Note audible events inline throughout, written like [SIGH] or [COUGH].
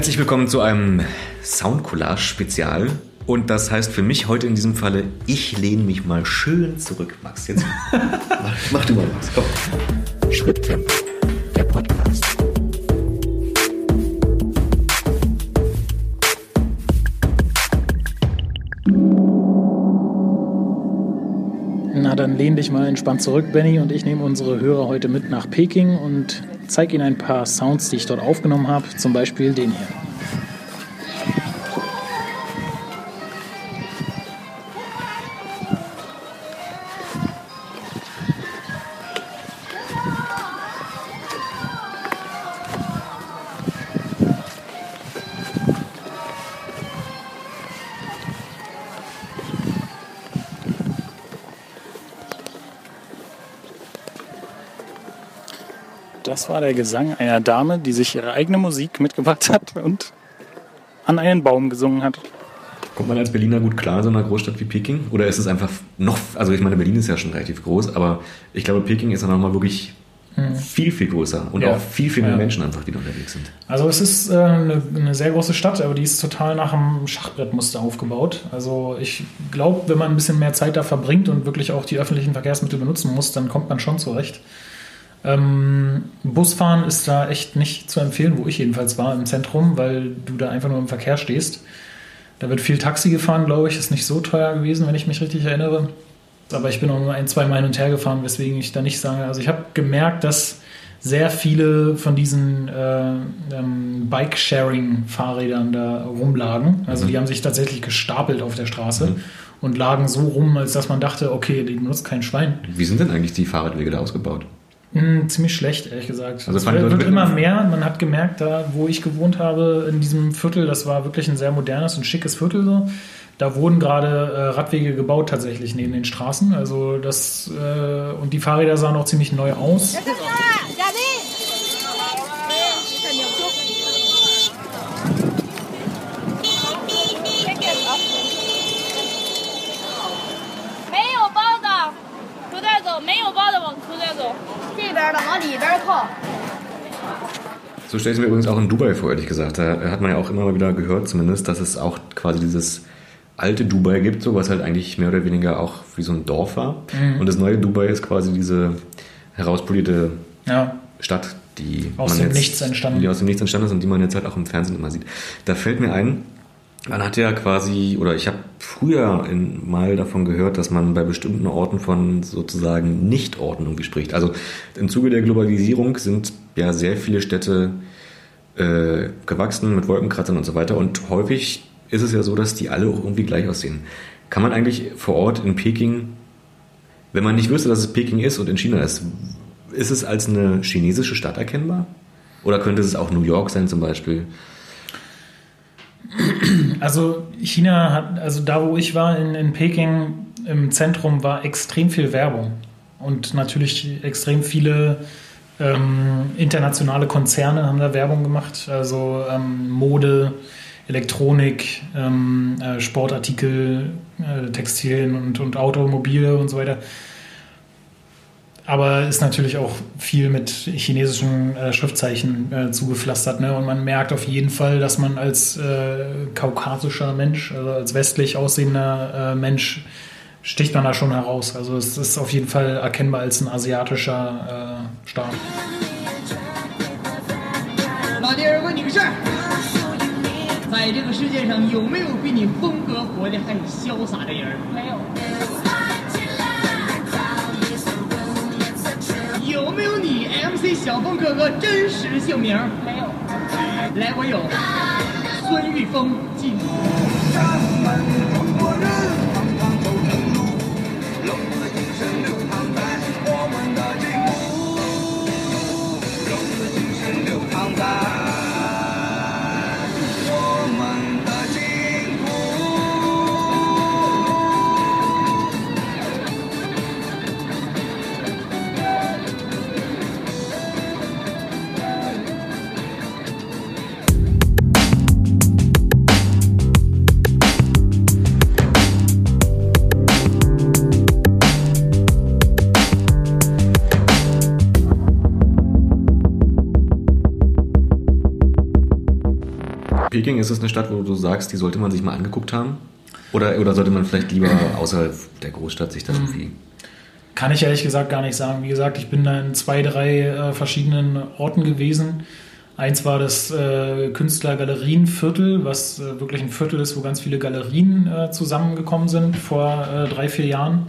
Herzlich willkommen zu einem Soundcollage-Spezial. Und das heißt für mich heute in diesem Falle, ich lehne mich mal schön zurück, Max. Jetzt mach, mach du mal, Max, komm. Schritttempo, der Podcast. Na, dann lehn dich mal entspannt zurück, Benny, und ich nehme unsere Hörer heute mit nach Peking und zeige ihnen ein paar Sounds, die ich dort aufgenommen habe, zum Beispiel den hier. Das war der Gesang einer Dame, die sich ihre eigene Musik mitgebracht hat und an einen Baum gesungen hat. Kommt man als Berliner gut klar in so einer Großstadt wie Peking? Oder ist es einfach noch, also ich meine, Berlin ist ja schon relativ groß, aber ich glaube, Peking ist dann nochmal wirklich viel, viel größer und Ja. auch viel, viel mehr Ja. Menschen einfach, die da unterwegs sind. Also es ist äh, eine, eine sehr große Stadt, aber die ist total nach einem Schachbrettmuster aufgebaut. Also ich glaube, wenn man ein bisschen mehr Zeit da verbringt und wirklich auch die öffentlichen Verkehrsmittel benutzen muss, dann kommt man schon zurecht. Ähm, Busfahren ist da echt nicht zu empfehlen, wo ich jedenfalls war im Zentrum, weil du da einfach nur im Verkehr stehst. Da wird viel Taxi gefahren, glaube ich, ist nicht so teuer gewesen, wenn ich mich richtig erinnere. Aber ich bin auch nur ein, zwei Mal hin und her gefahren, weswegen ich da nicht sage. Also ich habe gemerkt, dass sehr viele von diesen äh, ähm, Bike-Sharing-Fahrrädern da rumlagen. Also die haben sich tatsächlich gestapelt auf der Straße und lagen so rum, als dass man dachte, okay, die benutzt kein Schwein. Wie sind denn eigentlich die Fahrradwege da ausgebaut? Hm, ziemlich schlecht, ehrlich gesagt. Also es wird, wird immer mehr. Man hat gemerkt, da wo ich gewohnt habe, in diesem Viertel, das war wirklich ein sehr modernes und schickes Viertel so. Da wurden gerade äh, Radwege gebaut tatsächlich neben den Straßen. Also das äh, und die Fahrräder sahen auch ziemlich neu aus. 嘉 里边靠。 So stelle ich es mir übrigens auch in Dubai vor, ehrlich gesagt. Da hat man ja auch immer mal wieder gehört, zumindest, dass es auch quasi dieses alte Dubai gibt, so was halt eigentlich mehr oder weniger auch wie so ein Dorf war. Und das neue Dubai ist quasi diese herauspolierte Ja, Stadt, die Aus man dem jetzt, Nichts entstanden. Die aus dem Nichts entstanden ist und die man jetzt halt auch im Fernsehen immer sieht. Da fällt mir ein, man hat ja quasi, oder ich habe früher in, mal davon gehört, dass man bei bestimmten Orten von sozusagen irgendwie spricht. Also im Zuge der Globalisierung sind ja sehr viele Städte äh, gewachsen mit Wolkenkratzern und so weiter und häufig ist es ja so, dass die alle auch irgendwie gleich aussehen. Kann man eigentlich vor Ort in Peking, wenn man nicht wüsste, dass es Peking ist und in China ist, ist es als eine chinesische Stadt erkennbar? Oder könnte es auch New York sein zum Beispiel? Also China hat, also da wo ich war in, in Peking im Zentrum war extrem viel Werbung und natürlich extrem viele ähm, internationale Konzerne haben da Werbung gemacht, also ähm, Mode, Elektronik, ähm, äh, Sportartikel, äh, Textilien und, und Automobile und so weiter. Aber ist natürlich auch viel mit chinesischen äh, Schriftzeichen äh, zugepflastert. Ne? Und man merkt auf jeden Fall, dass man als äh, kaukasischer Mensch, also als westlich aussehender äh, Mensch, sticht man da schon heraus. Also es ist auf jeden Fall erkennbar als ein asiatischer äh, Staat. 老有没有你 MC 小峰哥哥真实姓名？没有。来，我有孙玉峰，记住。Ist es eine Stadt, wo du sagst, die sollte man sich mal angeguckt haben? Oder, oder sollte man vielleicht lieber außerhalb der Großstadt sich das Hm. irgendwie... Kann ich ehrlich gesagt gar nicht sagen. Wie gesagt, ich bin da in zwei, drei äh, verschiedenen Orten gewesen. Eins war das äh, Künstlergalerienviertel, was äh, wirklich ein Viertel ist, wo ganz viele Galerien äh, zusammengekommen sind vor äh, drei, vier Jahren.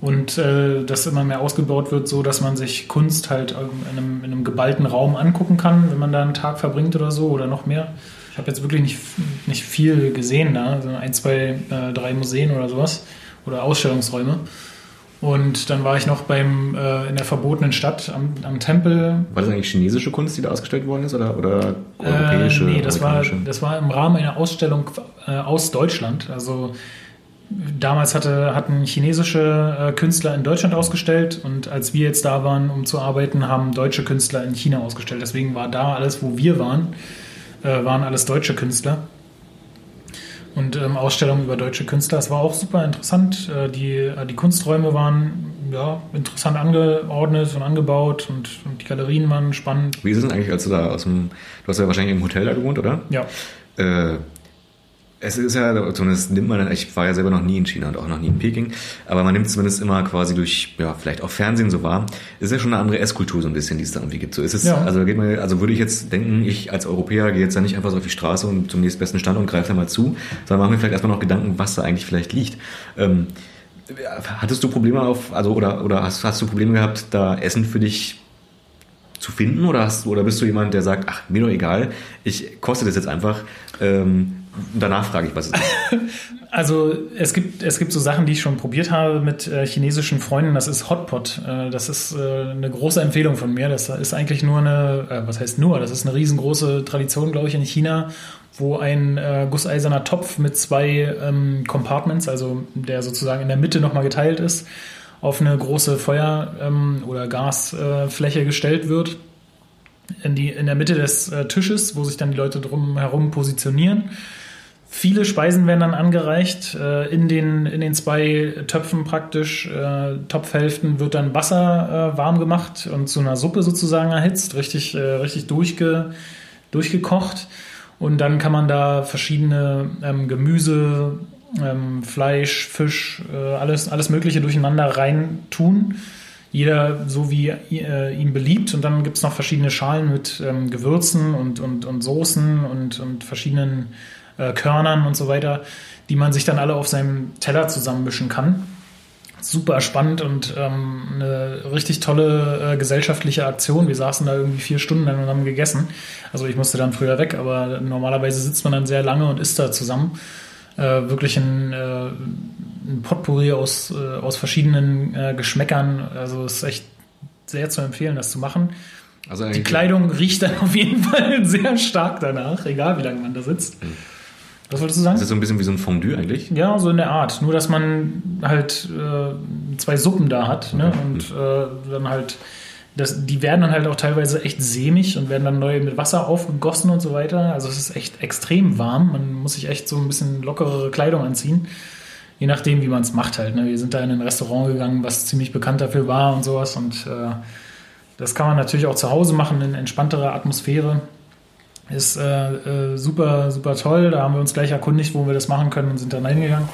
Und äh, das immer mehr ausgebaut wird, so dass man sich Kunst halt ähm, in einem, in einem geballten Raum angucken kann, wenn man da einen Tag verbringt oder so oder noch mehr. Ich habe jetzt wirklich nicht, nicht viel gesehen da, also ein, zwei, äh, drei Museen oder sowas oder Ausstellungsräume. Und dann war ich noch beim, äh, in der verbotenen Stadt am, am Tempel. War das eigentlich chinesische Kunst, die da ausgestellt worden ist? Oder, oder europäische? Äh, nee, das war, das war im Rahmen einer Ausstellung äh, aus Deutschland. Also damals hatte, hatten chinesische äh, Künstler in Deutschland ausgestellt und als wir jetzt da waren, um zu arbeiten, haben deutsche Künstler in China ausgestellt. Deswegen war da alles, wo wir waren, äh, waren alles deutsche Künstler. Und ähm, Ausstellungen über deutsche Künstler, das war auch super interessant. Äh, die, die Kunsträume waren ja, interessant angeordnet und angebaut und, und die Galerien waren spannend. Wie ist es denn eigentlich, als du da aus dem... Du hast ja wahrscheinlich im Hotel da gewohnt, oder? Ja. Äh, es ist ja, zumindest nimmt man, ich war ja selber noch nie in China und auch noch nie in Peking, aber man nimmt zumindest immer quasi durch, ja, vielleicht auch Fernsehen so wahr. Es ist ja schon eine andere Esskultur so ein bisschen, die es da irgendwie gibt. So ist es, Ja. also geht man, also würde ich jetzt denken, ich als Europäer gehe jetzt da nicht einfach so auf die Straße und zum nächstbesten Stand und greife da mal zu, sondern mache mir vielleicht erstmal noch Gedanken, was da eigentlich vielleicht liegt. Ähm, hattest du Probleme auf, also, oder, oder hast, hast du Probleme gehabt, da Essen für dich zu finden oder hast oder bist du jemand, der sagt, ach, mir doch egal, ich koste das jetzt einfach, ähm, danach frage ich, was es ist. [LAUGHS] Also es gibt, es gibt so Sachen, die ich schon probiert habe mit äh, chinesischen Freunden. Das ist Hotpot. Äh, das ist äh, eine große Empfehlung von mir. Das ist eigentlich nur eine, äh, was heißt nur, das ist eine riesengroße Tradition, glaube ich, in China, wo ein äh, gusseiserner Topf mit zwei ähm, Compartments, also der sozusagen in der Mitte nochmal geteilt ist, auf eine große Feuer- ähm, oder Gasfläche äh, gestellt wird. In, die, in der Mitte des äh, Tisches, wo sich dann die Leute drum herum positionieren. Viele Speisen werden dann angereicht. Äh, in, den, in den zwei Töpfen praktisch, äh, Topfhälften, wird dann Wasser äh, warm gemacht und zu einer Suppe sozusagen erhitzt, richtig, äh, richtig durchge, durchgekocht. Und dann kann man da verschiedene ähm, Gemüse, ähm, Fleisch, Fisch, äh, alles, alles Mögliche durcheinander rein tun. Jeder so wie äh, ihm beliebt. Und dann gibt es noch verschiedene Schalen mit ähm, Gewürzen und, und, und Soßen und, und verschiedenen äh, Körnern und so weiter, die man sich dann alle auf seinem Teller zusammenmischen kann. Super spannend und ähm, eine richtig tolle äh, gesellschaftliche Aktion. Wir saßen da irgendwie vier Stunden lang und haben gegessen. Also ich musste dann früher weg, aber normalerweise sitzt man dann sehr lange und isst da zusammen. Äh, wirklich ein, äh, ein Potpourri aus, äh, aus verschiedenen äh, Geschmäckern. Also es ist echt sehr zu empfehlen, das zu machen. Also Die Kleidung riecht dann [LAUGHS] auf jeden Fall sehr stark danach, egal wie lange man da sitzt. Was wolltest du sagen? Das ist so ein bisschen wie so ein Fondue eigentlich. Ja, so in der Art. Nur, dass man halt äh, zwei Suppen da hat. Ne? Und äh, dann halt, das, die werden dann halt auch teilweise echt sämig und werden dann neu mit Wasser aufgegossen und so weiter. Also es ist echt extrem warm. Man muss sich echt so ein bisschen lockerere Kleidung anziehen. Je nachdem, wie man es macht halt. Ne? Wir sind da in ein Restaurant gegangen, was ziemlich bekannt dafür war und sowas. Und äh, das kann man natürlich auch zu Hause machen in entspannterer Atmosphäre. Ist äh, äh, super, super toll. Da haben wir uns gleich erkundigt, wo wir das machen können und sind dann hingegangen.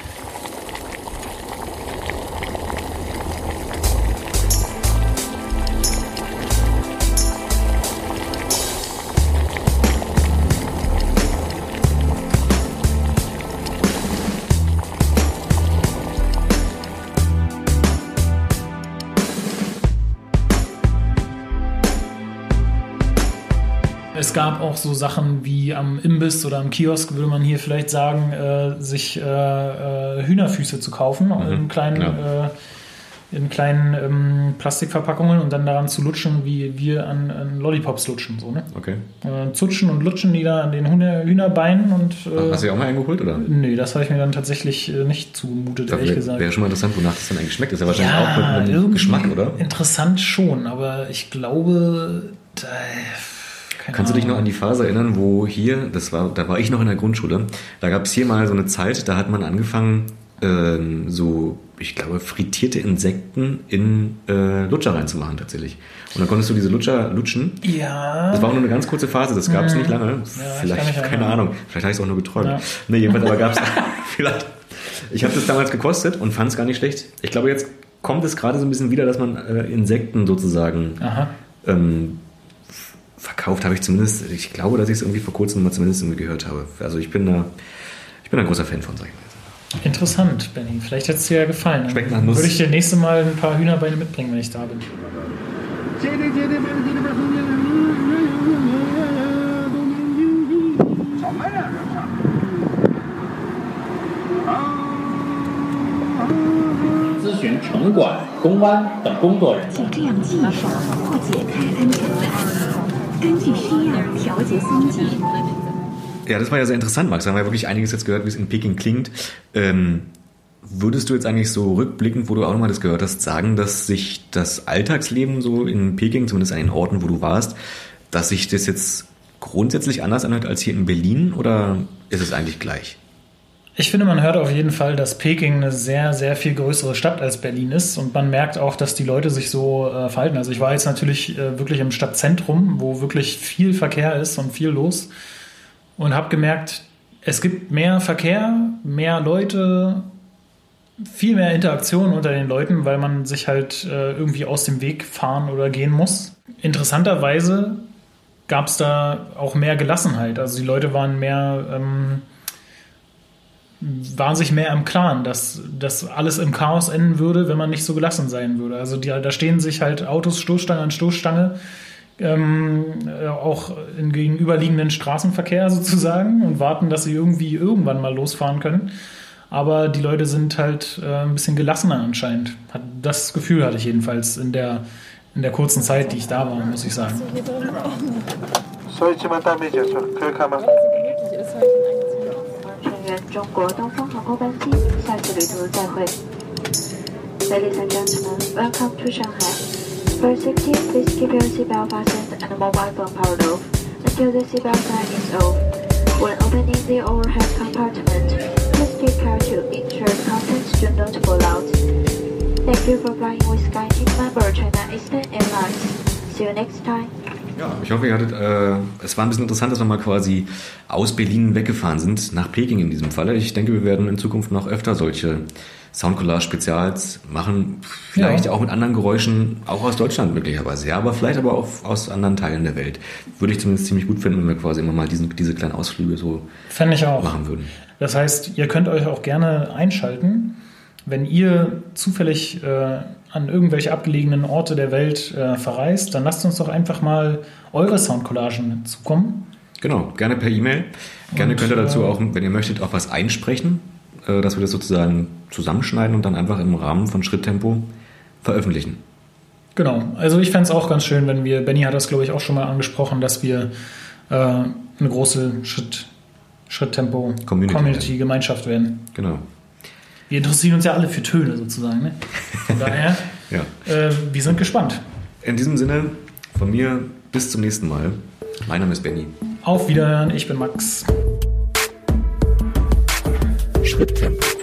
Gab auch so Sachen wie am Imbiss oder am Kiosk, würde man hier vielleicht sagen, äh, sich äh, äh, Hühnerfüße zu kaufen in kleinen, ja. äh, in kleinen ähm, Plastikverpackungen und dann daran zu lutschen, wie wir an, an Lollipops lutschen. So, ne? Okay. äh, zutschen und lutschen die da an den Hühner, Hühnerbeinen und äh, Hast du ja auch mal einen geholt, oder? nee, das habe ich mir dann tatsächlich nicht zugemutet, ehrlich Wäre gesagt. wär schon mal interessant, wonach das dann eigentlich schmeckt. Das ist ja wahrscheinlich auch mit einem Geschmack, oder? Interessant schon, aber ich glaube, da, Kannst du dich noch an die Phase erinnern, wo hier, das war, da war ich noch in der Grundschule, da gab es hier mal so eine Zeit, da hat man angefangen, ähm, so, ich glaube, frittierte Insekten in äh, Lutscher reinzumachen tatsächlich. Und dann konntest du diese Lutscher lutschen. Ja. Das war auch nur eine ganz kurze Phase, das gab es nicht lange. mich vielleicht, keine. Ahnung, vielleicht habe ich es auch nur geträumt. Ja. Nee, jedenfalls aber gab es [LAUGHS] [LAUGHS] vielleicht. Ich habe das damals gekostet und fand es gar nicht schlecht. Ich glaube, jetzt kommt es gerade so ein bisschen wieder, dass man äh, Insekten sozusagen Aha. ähm, verkauft, habe ich zumindest. Ich glaube, dass ich es irgendwie vor kurzem mal zumindest irgendwie gehört habe. Also ich bin da, ich bin ein großer Fan von, sag ich mal. Interessant, Benny. Vielleicht hätte es dir ja gefallen. Dann Schmeckt nach Nuss. Würde ich dir nächste Mal ein paar Hühnerbeine mitbringen, wenn ich da bin. Chào Ja, das war ja sehr interessant, Max. Da haben wir wirklich einiges jetzt gehört, wie es in Peking klingt. Ähm, würdest du jetzt eigentlich so rückblickend, wo du auch nochmal das gehört hast, sagen, dass sich das Alltagsleben so in Peking, zumindest an den Orten, wo du warst, dass sich das jetzt grundsätzlich anders anhört als hier in Berlin oder ist es eigentlich gleich? Ich finde, man hört auf jeden Fall, dass Peking eine sehr, sehr viel größere Stadt als Berlin ist. Und man merkt auch, dass die Leute sich so äh, verhalten. Also ich war jetzt natürlich äh, wirklich im Stadtzentrum, wo wirklich viel Verkehr ist und viel los. Und habe gemerkt, es gibt mehr Verkehr, mehr Leute, viel mehr Interaktion unter den Leuten, weil man sich halt äh, irgendwie aus dem Weg fahren oder gehen muss. Interessanterweise gab es da auch mehr Gelassenheit. Also die Leute waren mehr... Ähm, waren sich mehr im Klaren, dass das alles im Chaos enden würde, wenn man nicht so gelassen sein würde. Also die, da stehen sich halt Autos Stoßstange an Stoßstange, ähm, äh, auch in gegenüberliegenden Straßenverkehr [LAUGHS] sozusagen und warten, dass sie irgendwie irgendwann mal losfahren können. Aber die Leute sind halt äh, ein bisschen gelassener anscheinend. Hat, das Gefühl hatte ich jedenfalls in der, in der kurzen Zeit, die ich da war, muss ich sagen. 中国东方航空班机，下次旅途再会。Ladies and gentlemen, welcome to Shanghai. For safety, please keep your seatbelt fastened and mobile phone powered off until the seatbelt sign is off. When opening the overhead compartment, please take care to ensure the contents do not fall out. Thank you for flying with SkyTeam member China Eastern Airlines. See you next time. Ja, ich hoffe, ihr hattet, äh, es war ein bisschen interessant, dass wir mal quasi aus Berlin weggefahren sind, nach Peking in diesem Falle. Ich denke, wir werden in Zukunft noch öfter solche Soundcollage-Spezials machen, vielleicht Ja. auch mit anderen Geräuschen, auch aus Deutschland möglicherweise, ja, aber vielleicht aber auch aus anderen Teilen der Welt. Würde ich zumindest ziemlich gut finden, wenn wir quasi immer mal diesen, diese kleinen Ausflüge so Fände ich auch. machen würden. Das heißt, ihr könnt euch auch gerne einschalten, wenn ihr zufällig äh, an irgendwelche abgelegenen Orte der Welt äh, verreist, dann lasst uns doch einfach mal eure Soundcollagen zukommen. Genau, gerne per E-Mail. Gerne Und, könnt ihr dazu äh, auch, wenn ihr möchtet, auch was einsprechen, äh, dass wir das sozusagen zusammenschneiden und dann einfach im Rahmen von Schritttempo veröffentlichen. Genau, also ich fände es auch ganz schön, wenn wir, Benny hat das glaube ich auch schon mal angesprochen, dass wir äh, eine große Schritt, Schritttempo Community Community Gemeinschaft werden. Genau. Wir interessieren uns ja alle für Töne sozusagen. Ne? Von daher, [LAUGHS] Ja. äh, wir sind gespannt. In diesem Sinne, von mir bis zum nächsten Mal. Mein Name ist Benny. Auf Wiederhören, ich bin Max. Schritttempo.